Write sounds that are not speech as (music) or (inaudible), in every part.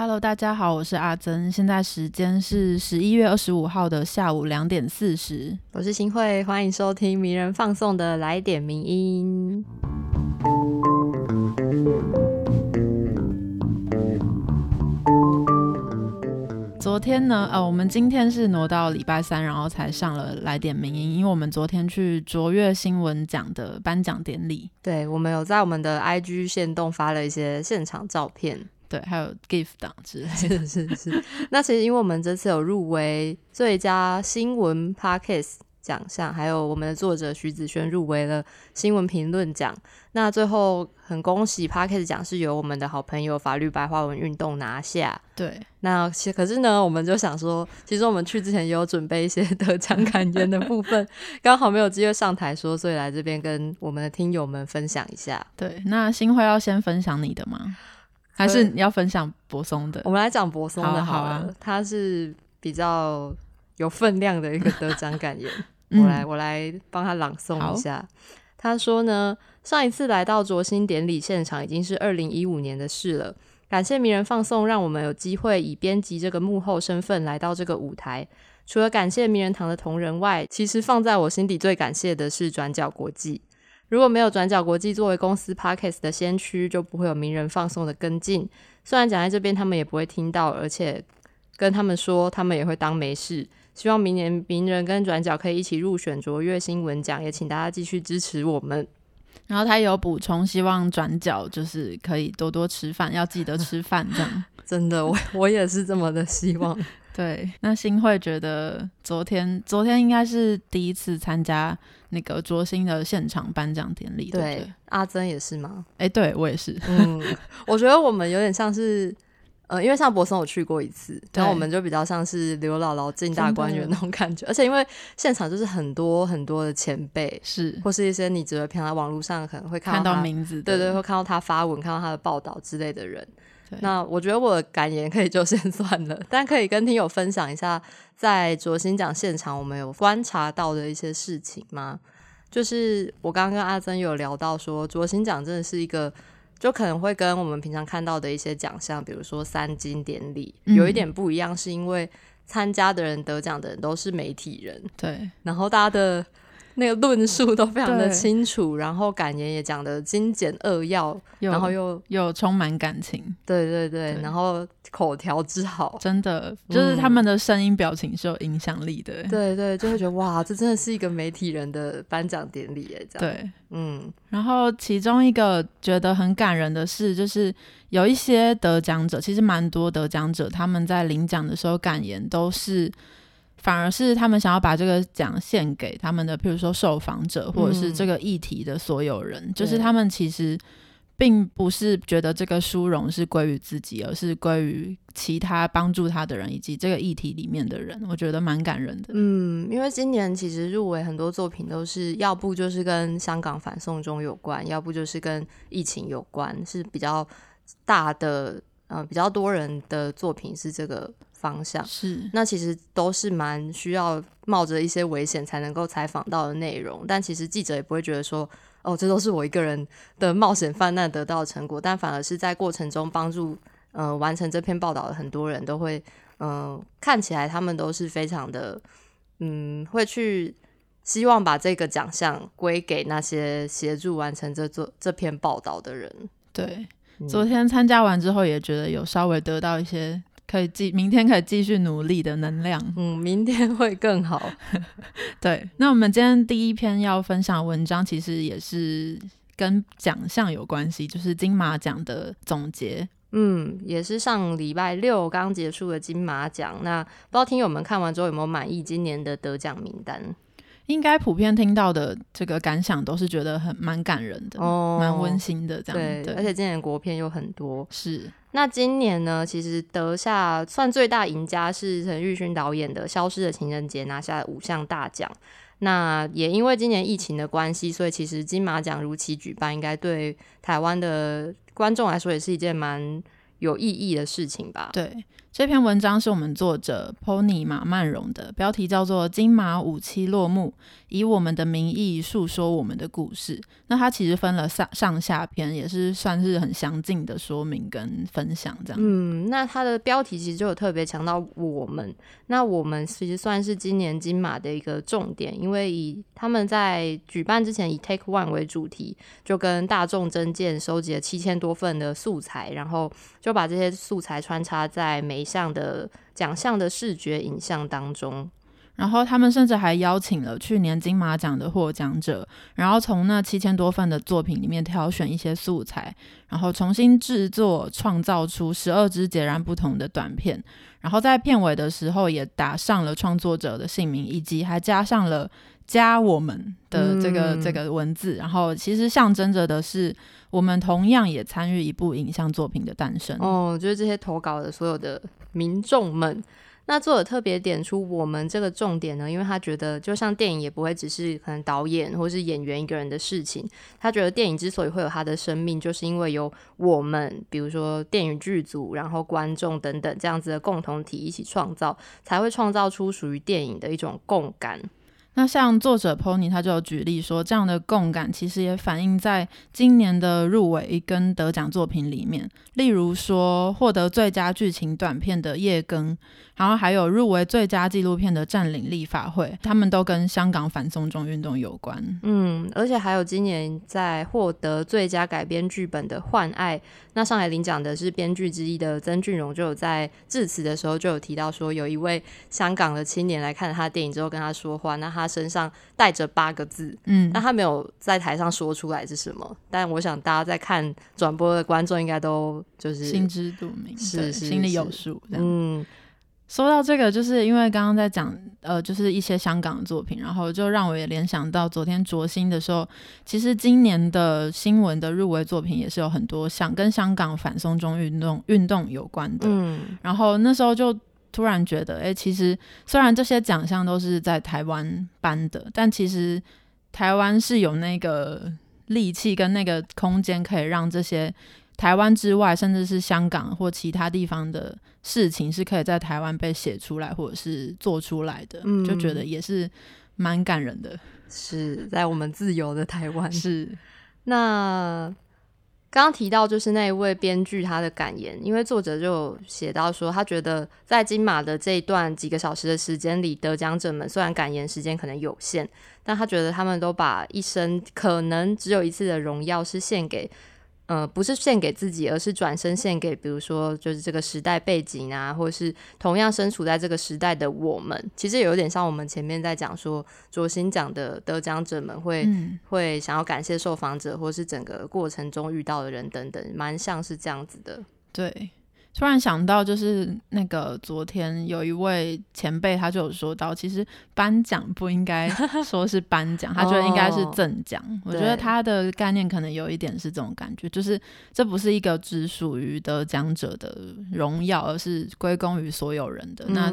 Hello，大家好，我是阿珍，现在时间是十一月二十五号的下午两点四十。我是新慧，欢迎收听名人放送的来点名音。昨天呢，呃，我们今天是挪到礼拜三，然后才上了来点名音，因为我们昨天去卓越新闻奖的颁奖典礼，对我们有在我们的 IG 线动发了一些现场照片，对，还有 gift 档之类的。(laughs) 是是是。那其实因为我们这次有入围最佳新闻 Podcast 奖项，还有我们的作者徐子轩入围了新闻评论奖。那最后很恭喜 Podcast 奖是由我们的好朋友法律白话文运动拿下。对，那其可是呢，我们就想说，其实我们去之前也有准备一些得奖感言的部分，刚好没有机会上台说，所以来这边跟我们的听友们分享一下。对，那新会要先分享你的吗？还是你要分享柏松的我？们来讲柏松的好了，他是比较有分量的一个得奖感言。(laughs) 嗯我来，我来帮他朗诵一下。他说呢，上一次来到卓心典礼现场已经是二零一五年的事了。感谢名人放送，让我们有机会以编辑这个幕后身份来到这个舞台。除了感谢名人堂的同仁外，其实放在我心底最感谢的是转角国际。如果没有转角国际作为公司 Parkes 的先驱，就不会有名人放送的跟进。虽然讲在这边他们也不会听到，而且跟他们说他们也会当没事。希望明年名人跟转角可以一起入选卓越新闻奖，也请大家继续支持我们。然后他有补充，希望转角就是可以多多吃饭，要记得吃饭这样。(laughs) 真的，我我也是这么的希望。对，那新会觉得昨天昨天应该是第一次参加那个卓新的现场颁奖典礼，对不对对？，阿珍也是吗？哎、对我也是，嗯，(laughs) 我觉得我们有点像是。呃，因为像博松我去过一次，然后我们就比较像是刘姥姥进大观园那种感觉，而且因为现场就是很多很多的前辈，是或是一些你只会平常在网络上可能会看看到名字的，对对，会看到他发文，看到他的报道之类的人对。那我觉得我的感言可以就先算了，但可以跟听友分享一下，在卓新奖现场我们有观察到的一些事情吗？就是我刚刚跟阿珍有聊到说，卓新奖真的是一个。就可能会跟我们平常看到的一些奖项，比如说三金典礼，嗯有一点不一样，是因为参加的人、得奖的人都是媒体人，对然后大家的那个论述都非常的清楚，然后感言也讲的精简扼要，然后又又充满感情，对对对，对。然后口条之好，真的就是他们的声音表情是有影响力的，对对，就会觉得哇，这真的是一个媒体人的颁奖典礼耶，这样，对。嗯，然后其中一个觉得很感人的是，就是有一些得奖者，其实蛮多得奖者，他们在领奖的时候感言都是，反而是他们想要把这个奖献给他们的，譬如说受访者或者是这个议题的所有人，就是他们其实并不是觉得这个殊荣是归于自己，而是归于其他帮助他的人以及这个议题里面的人，我觉得蛮感人的。嗯，因为今年其实入围很多作品都是要不就是跟香港反送中有关，要不就是跟疫情有关，是比较大的，呃，比较多人的作品是这个方向。是，那其实都是蛮需要冒着一些危险才能够采访到的内容，但其实记者也不会觉得说，哦，这都是我一个人的冒险泛滥得到的成果，但反而是在过程中帮助呃完成这篇报道的很多人都会，嗯、看起来他们都是非常的，嗯，会去希望把这个奖项归给那些协助完成这做这篇报道的人。对。嗯昨天参加完之后，也觉得有稍微得到一些可以继明天可以继续努力的能量。嗯，明天会更好。(laughs) 对，那我们今天第一篇要分享的文章，其实也是跟奖项有关系，就是金马奖的总结。嗯，也是上礼拜六刚结束的金马奖。那不知道听友们看完之后有没有满意今年的得奖名单？应该普遍听到的这个感想都是觉得很蛮感人的，哦蛮温馨的这样。对，对，而且今年国片又很多。是那今年呢，其实得下算最大赢家是陈玉勋导演的《消失的情人节》，拿下五项大奖。那也因为今年疫情的关系，所以其实金马奖如期举办，应该对台湾的观众来说也是一件蛮有意义的事情吧。对。这篇文章是我们作者 Pony 马曼荣的，标题叫做《金马五期落幕》，以我们的名义诉说我们的故事。那它其实分了上上下篇，也是算是很详尽的说明跟分享这样。嗯，那它的标题其实就有特别强调我们，那我们其实算是今年金马的一个重点，因为以他们在举办之前以 Take One 为主题，就跟大众真见收集了七千多份的素材，然后就把这些素材穿插在每。项的奖项的视觉影像当中，然后他们甚至还邀请了去年金马奖的获奖者，然后从那七千多份的作品里面挑选一些素材，然后重新制作，创造出十二支截然不同的短片。然后在片尾的时候也打上了创作者的姓名，以及还加上了加我们的这个这个文字。然后其实象征着的是。我们同样也参与一部影像作品的诞生哦，就是这些投稿的所有的民众们。那作者特别点出我们这个重点呢，因为他觉得，就像电影也不会只是可能导演或是演员一个人的事情。他觉得电影之所以会有他的生命，就是因为有我们，比如说电影剧组，然后观众等等这样子的共同体一起创造，才会创造出属于电影的一种共感。那像作者 Pony 他就有举例说，这样的共感其实也反映在今年的入围跟得奖作品里面，例如说获得最佳剧情短片的《夜更》。然后还有入围最佳纪录片的《占领立法会》，他们都跟香港反送中运动有关。嗯，而且还有今年在获得最佳改编剧本的《幻爱》，那上海领奖的是编剧之一的曾俊荣，就有在致辞的时候就有提到说，有一位香港的青年来看了他的电影之后跟他说话，那他身上带着八个字，嗯，那他没有在台上说出来是什么，但我想大家在看转播的观众应该都就是心知肚明，是心里有数，嗯。说到这个，就是因为刚刚在讲，呃，就是一些香港的作品，然后就让我也联想到昨天卓星的时候，其实今年的新闻的入围作品也是有很多像跟香港反送中运动运动有关的。嗯，然后那时候就突然觉得，哎，其实虽然这些奖项都是在台湾颁的，但其实台湾是有那个力气跟那个空间，可以让这些。台湾之外，甚至是香港或其他地方的事情，是可以在台湾被写出来或者是做出来的，就觉得也是蛮感人的。是在我们自由的台湾。是那刚刚提到就是那一位编剧他的感言，因为作者就写到说，他觉得在金马的这一段几个小时的时间里，得奖者们虽然感言时间可能有限，但他觉得他们都把一生可能只有一次的荣耀是献给。呃，不是献给自己，而是转身献给，比如说，就是这个时代背景啊，或者是同样身处在这个时代的我们，其实有点像我们前面在讲说，卓新奖的得奖者们会会想要感谢受访者，或是整个过程中遇到的人等等，蛮像是这样子的，对。突然想到，就是那个昨天有一位前辈，他就有说到，其实颁奖不应该 (laughs) 说是颁奖，他觉得应该是赠奖。我觉得他的概念可能有一点是这种感觉，就是这不是一个只属于得奖者的荣耀，而是归功于所有人的。那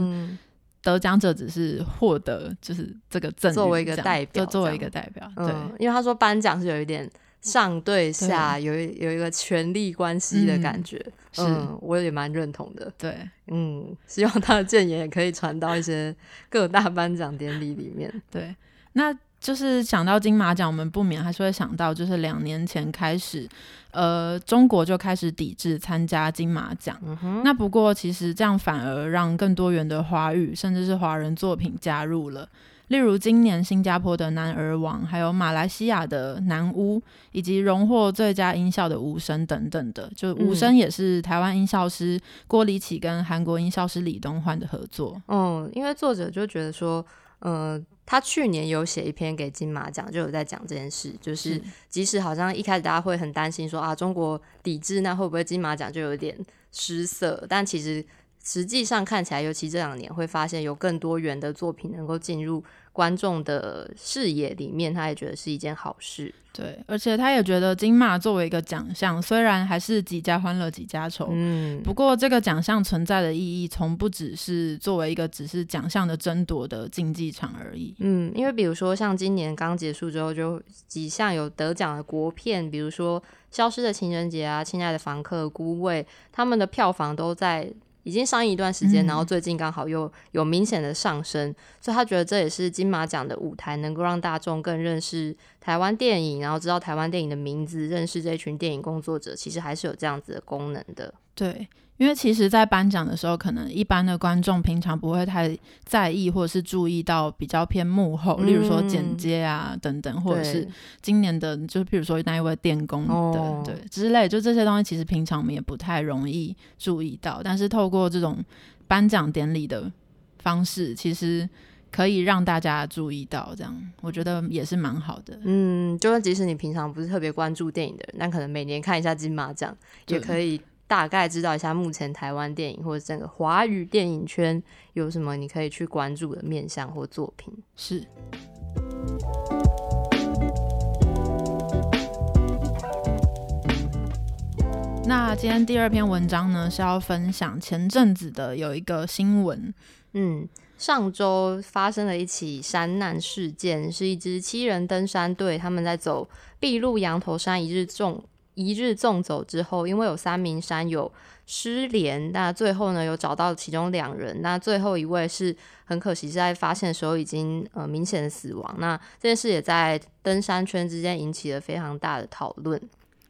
得奖者只是获得，就是这个赠作为一个代表，就作为一个代表。对，因为他说颁奖是有一点。上对下有有一个权力关系的感觉，嗯，我也蛮认同的。对，嗯，希望他的谏言也可以传到一些各大颁奖典礼里面。对，那就是想到金马奖，我们不免还是会想到，就是两年前开始，呃，中国就开始抵制参加金马奖。那不过其实这样反而让更多元的华语甚至是华人作品加入了。例如今年新加坡的《男儿王》，还有马来西亚的《男巫》，以及荣获最佳音效的《无声》等等的，就《无声》也是台湾音效师郭李启跟韩国音效师李东焕的合作。嗯，因为作者就觉得说，呃，他去年有写一篇给金马奖，就有在讲这件事，就是即使好像一开始大家会很担心说啊，中国抵制，那会不会金马奖就有点失色？但其实。实际上看起来，尤其这两年会发现有更多元的作品能够进入观众的视野里面，他也觉得是一件好事。对，而且他也觉得金马作为一个奖项，虽然还是几家欢乐几家愁，嗯，不过这个奖项存在的意义，从不只是作为一个只是奖项的争夺的竞技场而已。嗯，因为比如说像今年刚结束之后，就几项有得奖的国片，比如说《消失的情人节》啊，《亲爱的房客》、《孤味》，他们的票房都在。已经上映一段时间，然后最近刚好又有明显的上升，所以他觉得这也是金马奖的舞台，能够让大众更认识台湾电影，然后知道台湾电影的名字，认识这群电影工作者，其实还是有这样子的功能的。对。因为其实，在颁奖的时候，可能一般的观众平常不会太在意，或者是注意到比较偏幕后，例如说剪接啊等等，或者是今年的，就是譬如说那一位电工的，对之类，就这些东西，其实平常我们也不太容易注意到。但是透过这种颁奖典礼的方式，其实可以让大家注意到，这样我觉得也是蛮好的。嗯，就算即使你平常不是特别关注电影的人，那可能每年看一下金马奖，也可以。大概知道一下目前台湾电影或者整个华语电影圈有什么你可以去关注的面向或作品。是。那今天第二篇文章呢是要分享前阵子的有一个新闻。嗯，上周发生了一起山难事件，是一支七人登山队，他们在走碧露羊头山一日纵。一日纵走之后，因为有三名山友失联，那最后呢有找到其中两人，那最后一位是很可惜是在发现的时候已经呃明显的死亡。那这件事也在登山圈之间引起了非常大的讨论。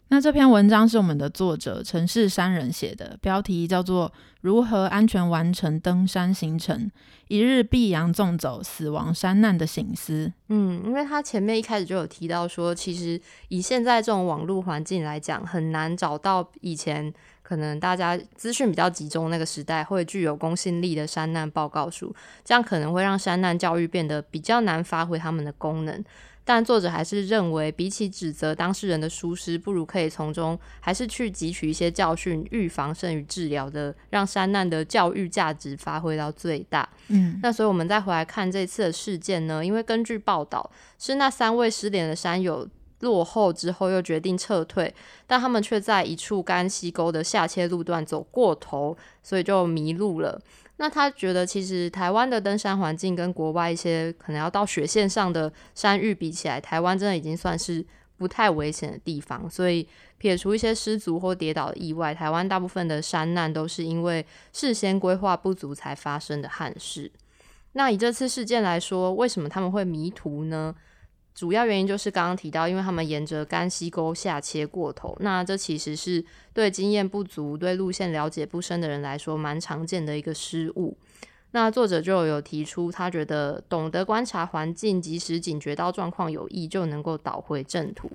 那这篇文章是我们的作者城市山人写的，标题叫做《如何安全完成登山行程：一日碧阳纵走死亡山难的醒思》。嗯，因为他前面一开始就有提到说，其实以现在这种网络环境来讲，很难找到以前可能大家资讯比较集中那个时代会具有公信力的山难报告书，这样可能会让山难教育变得比较难发挥他们的功能。但作者还是认为，比起指责当事人的疏失，不如可以从中还是去汲取一些教训，预防胜于治疗的，让山难的教育价值发挥到最大。嗯，那所以我们再回来看这次的事件呢？因为根据报道，是那三位失联的山友落后之后又决定撤退，但他们却在一处干溪沟的下切路段走过头，所以就迷路了。那他觉得，其实台湾的登山环境跟国外一些可能要到雪线上的山域比起来，台湾真的已经算是不太危险的地方。所以撇除一些失足或跌倒的意外，台湾大部分的山难都是因为事先规划不足才发生的憾事。那以这次事件来说，为什么他们会迷途呢？主要原因就是刚刚提到，因为他们沿着干溪沟下切过头，那这其实是对经验不足、对路线了解不深的人来说蛮常见的一个失误。那作者就有提出，他觉得懂得观察环境，及时警觉到状况有异，就能够导回正途。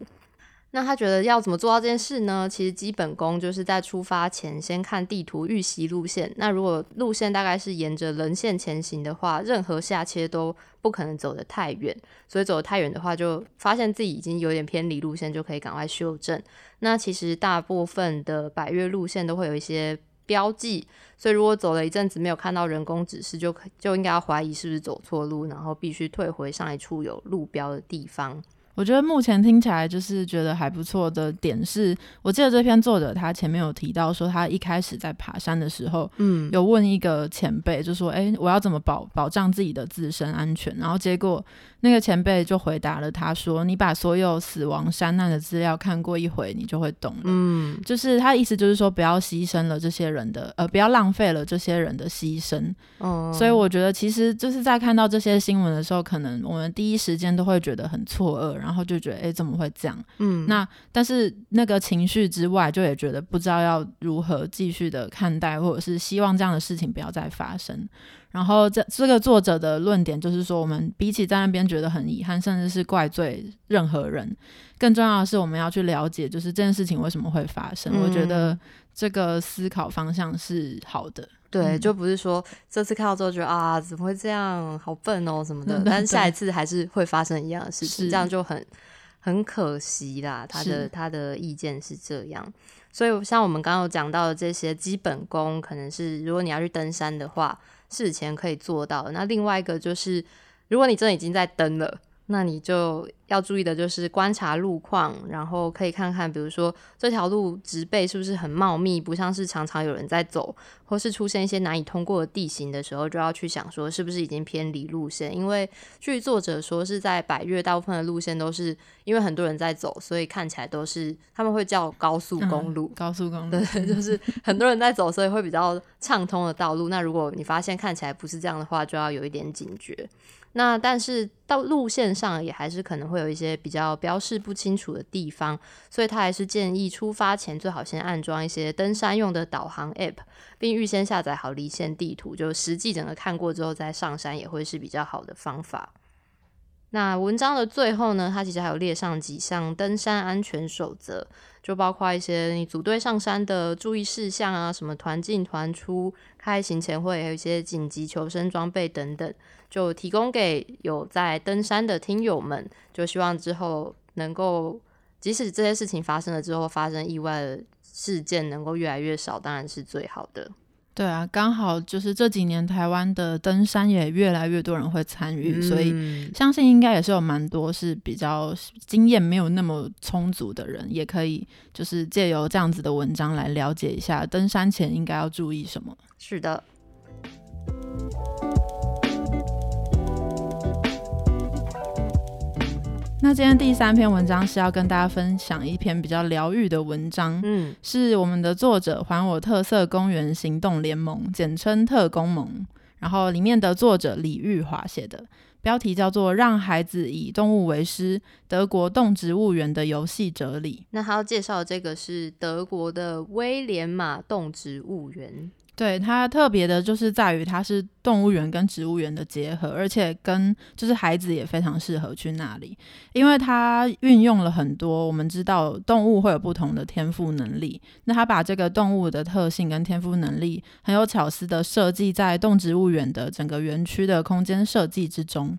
那他觉得要怎么做到这件事呢？其实基本功就是在出发前先看地图预习路线。那如果路线大概是沿着人线前行的话，任何下切都不可能走得太远。所以走得太远的话，就发现自己已经有点偏离路线，就可以赶快修正。那其实大部分的百越路线都会有一些标记，所以如果走了一阵子没有看到人工指示，就就应该要怀疑是不是走错路，然后必须退回上一处有路标的地方。我觉得目前听起来就是觉得还不错的点是，我记得这篇作者他前面有提到说，他一开始在爬山的时候，嗯，有问一个前辈，就说，哎，我要怎么保保障自己的自身安全？然后结果那个前辈就回答了他说，你把所有死亡山难的资料看过一回，你就会懂了。嗯，就是他的意思就是说，不要牺牲了这些人的，呃，不要浪费了这些人的牺牲。哦，所以我觉得其实就是在看到这些新闻的时候，可能我们第一时间都会觉得很错愕。然后就觉得，哎，怎么会这样？嗯，那但是那个情绪之外，就也觉得不知道要如何继续的看待，或者是希望这样的事情不要再发生。然后这这个作者的论点就是说，我们比起在那边觉得很遗憾，甚至是怪罪任何人，更重要的是我们要去了解，就是这件事情为什么会发生。我觉得这个思考方向是好的。对，就不是说这次看到之后觉得啊，怎么会这样，好笨哦什么的，(laughs) 但下一次还是会发生一样的事情，这样就很很可惜啦。他的他的意见是这样，所以像我们刚刚有讲到的这些基本功，可能是如果你要去登山的话，事前可以做到的。那另外一个就是，如果你真的已经在登了。那你就要注意的就是观察路况，然后可以看看，比如说这条路植被是不是很茂密，不像是常常有人在走，或是出现一些难以通过的地形的时候，就要去想说是不是已经偏离路线。因为据作者说是在百越，大部分的路线都是因为很多人在走，所以看起来都是他们会叫高速公路，高速公 (laughs) 路对，就是很多人在走，所以会比较畅通的道路。那如果你发现看起来不是这样的话，就要有一点警觉。那但是到路线上也还是可能会有一些比较标示不清楚的地方，所以他还是建议出发前最好先安装一些登山用的导航 App，并预先下载好离线地图，就实际整个看过之后再上山也会是比较好的方法。那文章的最后呢，它其实还有列上几项登山安全守则，就包括一些你组队上山的注意事项啊，什么团进团出、开行前会，还有一些紧急求生装备等等。就提供给有在登山的听友们，就希望之后能够，即使这些事情发生了之后，发生意外的事件能够越来越少，当然是最好的。对啊，刚好就是这几年台湾的登山也越来越多人会参与，所以相信应该也是有蛮多是比较经验没有那么充足的人，也可以就是借由这样子的文章来了解一下登山前应该要注意什么。是的。那今天第三篇文章是要跟大家分享一篇比较疗愈的文章，嗯，是我们的作者还我特色公园行动联盟，简称特工盟，然后里面的作者李玉华写的，标题叫做《让孩子以动物为师：德国动植物园的游戏哲理》。那他要介绍的这个是德国的威廉马动植物园。对它特别的就是在于它是动物园跟植物园的结合，而且跟就是孩子也非常适合去那里，因为它运用了很多我们知道动物会有不同的天赋能力，那它把这个动物的特性跟天赋能力很有巧思的设计在动植物园的整个园区的空间设计之中。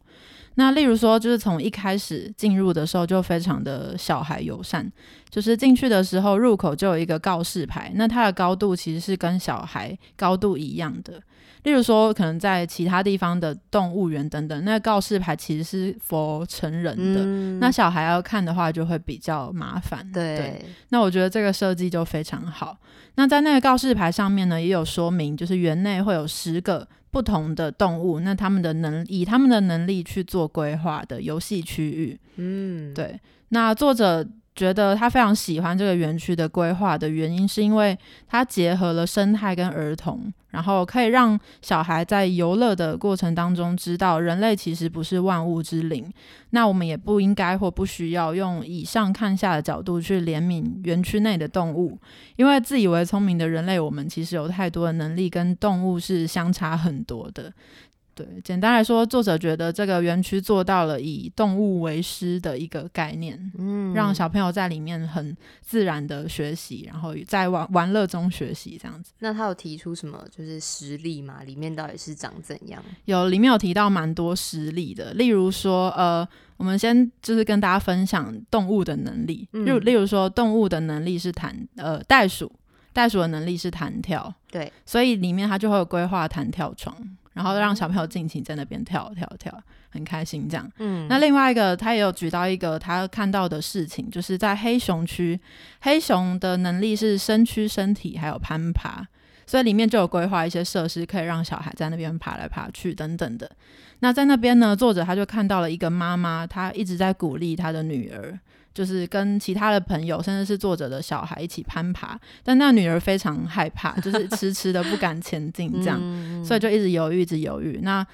那例如说，就是从一开始进入的时候就非常的小孩友善，就是进去的时候入口就有一个告示牌，那它的高度其实是跟小孩高度一样的。例如说，可能在其他地方的动物园等等，那告示牌其实是 for 成人的，那小孩要看的话就会比较麻烦。对，那我觉得这个设计就非常好。那在那个告示牌上面呢，也有说明，就是园内会有十个。不同的动物，那他们的能以他们的能力去做规划的游戏区域，嗯，对。那作者觉得他非常喜欢这个园区的规划的原因，是因为它结合了生态跟儿童。然后可以让小孩在游乐的过程当中知道，人类其实不是万物之灵。那我们也不应该或不需要用以上看下的角度去怜悯园区内的动物，因为自以为聪明的人类，我们其实有太多的能力跟动物是相差很多的。对，简单来说，作者觉得这个园区做到了以动物为师的一个概念，嗯，让小朋友在里面很自然的学习，然后在玩玩乐中学习这样子。那他有提出什么就是实例吗？里面到底是长怎样？有，里面有提到蛮多实例的，例如说，呃，我们先就是跟大家分享动物的能力，就例如说，动物的能力是弹，呃，袋鼠，袋鼠的能力是弹跳，对，所以里面它就会有规划弹跳床。然后让小朋友尽情在那边跳跳跳，很开心这样。嗯，那另外一个他也有举到一个他看到的事情，就是在黑熊区，黑熊的能力是身躯、身体还有攀爬，所以里面就有规划一些设施，可以让小孩在那边爬来爬去等等的。那在那边呢，作者他就看到了一个妈妈，她一直在鼓励她的女儿。就是跟其他的朋友，甚至是作者的小孩一起攀爬，但那女儿非常害怕，就是 (laughs) 迟迟的不敢前进，这样，所以就一直犹豫，一直犹豫。那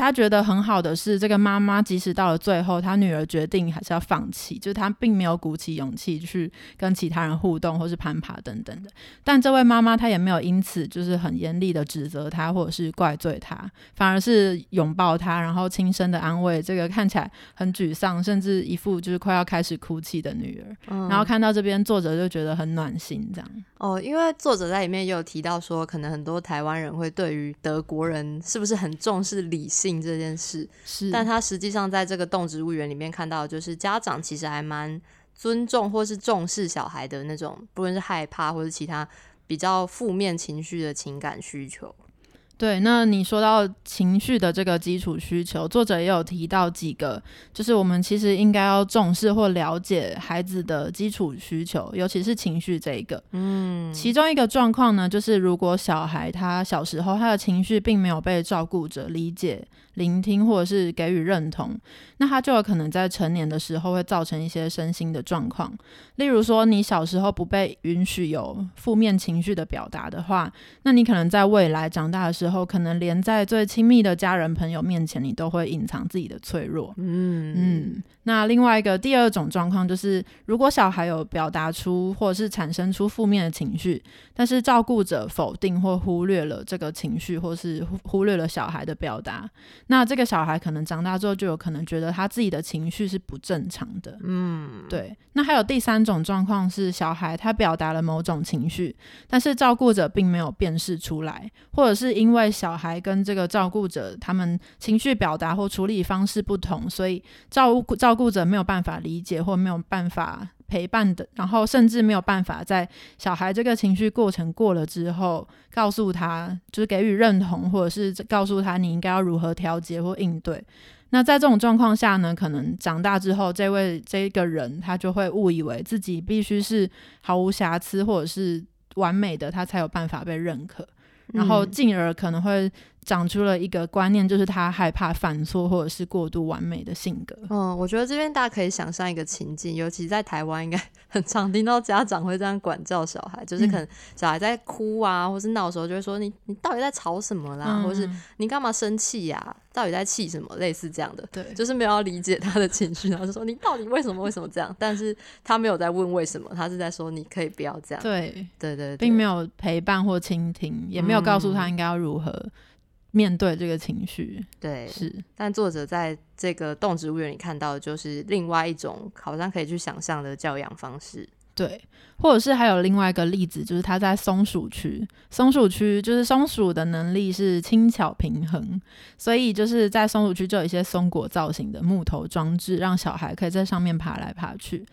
他觉得很好的是，这个妈妈即使到了最后，他女儿决定还是要放弃，就是他并没有鼓起勇气去跟其他人互动或是攀爬等等的。但这位妈妈她也没有因此就是很严厉的指责他或者是怪罪他，反而是拥抱他，然后轻声的安慰这个看起来很沮丧，甚至一副就是快要开始哭泣的女儿。然后看到这边作者就觉得很暖心，这样。哦，因为作者在里面也有提到说，可能很多台湾人会对于德国人是不是很重视理性这件事，是，但他实际上在这个动植物园里面看到，就是家长其实还蛮尊重或是重视小孩的那种，不论是害怕或是其他比较负面情绪的情感需求。对，那你说到情绪的这个基础需求，作者也有提到几个，就是我们其实应该要重视或了解孩子的基础需求，尤其是情绪这一个。嗯，其中一个状况呢，就是如果小孩他小时候他的情绪并没有被照顾者理解。聆听或者是给予认同，那他就有可能在成年的时候会造成一些身心的状况。例如说，你小时候不被允许有负面情绪的表达的话，那你可能在未来长大的时候，可能连在最亲密的家人朋友面前，你都会隐藏自己的脆弱。嗯嗯。那另外一个第二种状况就是，如果小孩有表达出或者是产生出负面的情绪，但是照顾者否定或忽略了这个情绪，或是忽略了小孩的表达。那这个小孩可能长大之后就有可能觉得他自己的情绪是不正常的，嗯，对。那还有第三种状况是，小孩他表达了某种情绪，但是照顾者并没有辨识出来，或者是因为为小孩跟这个照顾者他们情绪表达或处理方式不同，所以照顾照顾者没有办法理解或没有办法。陪伴的，然后甚至没有办法在小孩这个情绪过程过了之后，告诉他就是给予认同，或者是告诉他你应该要如何调节或应对。那在这种状况下呢，可能长大之后，这位这个人他就会误以为自己必须是毫无瑕疵或者是完美的，他才有办法被认可，然后进而可能会。长出了一个观念，就是他害怕犯错或者是过度完美的性格。嗯，我觉得这边大家可以想象一个情境，尤其在台湾，应该很常听到家长会这样管教小孩，就是可能小孩在哭啊，或是闹的时候，就会说你你到底在吵什么啦，或是你干嘛生气呀？到底在气什么？类似这样的，对，就是没有要理解他的情绪，然后就说你到底为什么为什么这样？但是他没有在问为什么，他是在说你可以不要这样。对对对，并没有陪伴或倾听，也没有告诉他应该要如何。面对这个情绪，对，是。但作者在这个动植物园里看到的就是另外一种好像可以去想象的教养方式，对。或者是还有另外一个例子，就是他在松鼠区，松鼠区就是松鼠的能力是轻巧平衡，所以就是在松鼠区就有一些松果造型的木头装置，让小孩可以在上面爬来爬去。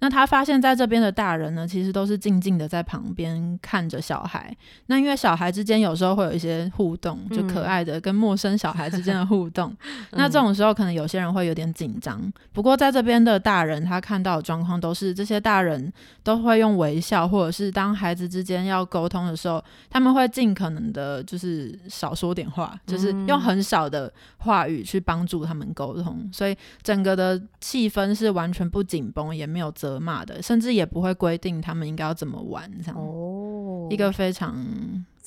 那他发现，在这边的大人呢，其实都是静静的在旁边看着小孩。那因为小孩之间有时候会有一些互动，就可爱的跟陌生小孩之间的互动。(laughs) 那这种时候，可能有些人会有点紧张。不过在这边的大人，他看到的状况都是这些大人都会用微笑，或者是当孩子之间要沟通的时候，他们会尽可能的，就是少说点话，就是用很少的话语去帮助他们沟通。所以整个的气氛是完全不紧绷，也没有责。骂的，甚至也不会规定他们应该要怎么玩，这样哦，一个非常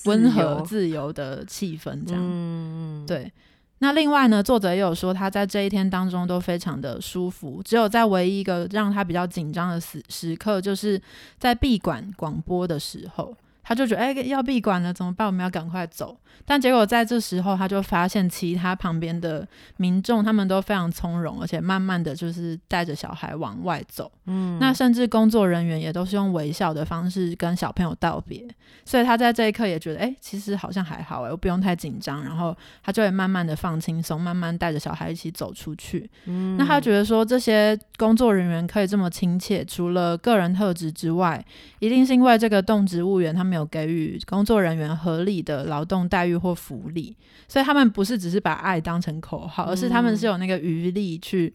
温和自由的气氛，这样对。那另外呢，作者也有说，他在这一天当中都非常的舒服，只有在唯一一个让他比较紧张的时时刻，就是在闭馆广播的时候。他就觉得，哎，要闭馆了，怎么办？我们要赶快走。但结果在这时候，他就发现其他旁边的民众，他们都非常从容，而且慢慢的就是带着小孩往外走。嗯，那甚至工作人员也都是用微笑的方式跟小朋友道别。所以他在这一刻也觉得，哎，其实好像还好，哎，我不用太紧张。然后他就会慢慢的放轻松，慢慢带着小孩一起走出去。嗯，那他觉得说，这些工作人员可以这么亲切，除了个人特质之外，一定是因为这个动植物园他们。有给予工作人员合理的劳动待遇或福利，所以他们不是只是把爱当成口号，而是他们是有那个余力去。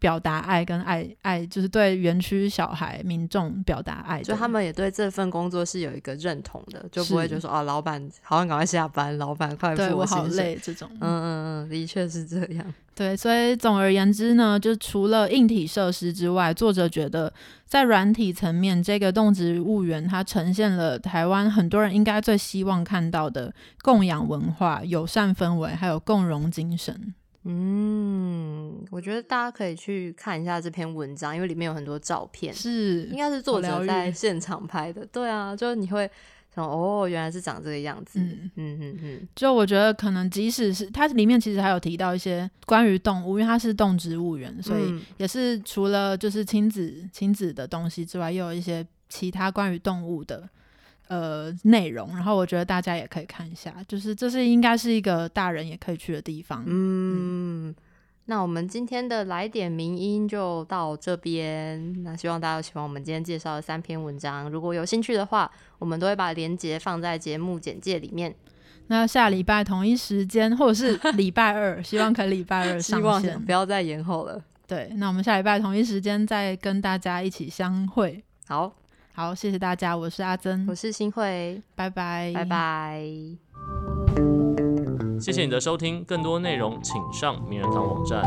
表达爱跟爱爱，就是对园区小孩民众表达爱，就他们也对这份工作是有一个认同的，就不会就说哦，老板好像赶快下班，老板快付我好累这种。嗯嗯嗯，的确是这样。对，所以总而言之呢，就除了硬体设施之外，作者觉得在软体层面，这个动植物园它呈现了台湾很多人应该最希望看到的供养文化、友善氛围，还有共荣精神。嗯，我觉得大家可以去看一下这篇文章，因为里面有很多照片，是应该是作者在现场拍的。对啊，就是你会想，哦，原来是长这个样子。嗯嗯嗯嗯。就我觉得，可能即使是它里面其实还有提到一些关于动物，因为它是动植物园，所以也是除了就是亲子亲子的东西之外，又有一些其他关于动物的。呃，内容，然后我觉得大家也可以看一下，就是这是应该是一个大人也可以去的地方。嗯，那我们今天的来点名音就到这边。那希望大家喜欢我们今天介绍的三篇文章。如果有兴趣的话，我们都会把链接放在节目简介里面。那下礼拜同一时间，或者是 (laughs) 礼拜二，希望可以礼拜二上线，不要再延后了。对，那我们下礼拜同一时间再跟大家一起相会。好，好，谢谢大家，我是阿珍，我是新慧，拜拜，拜拜。谢谢你的收听，更多内容请上名人堂网站。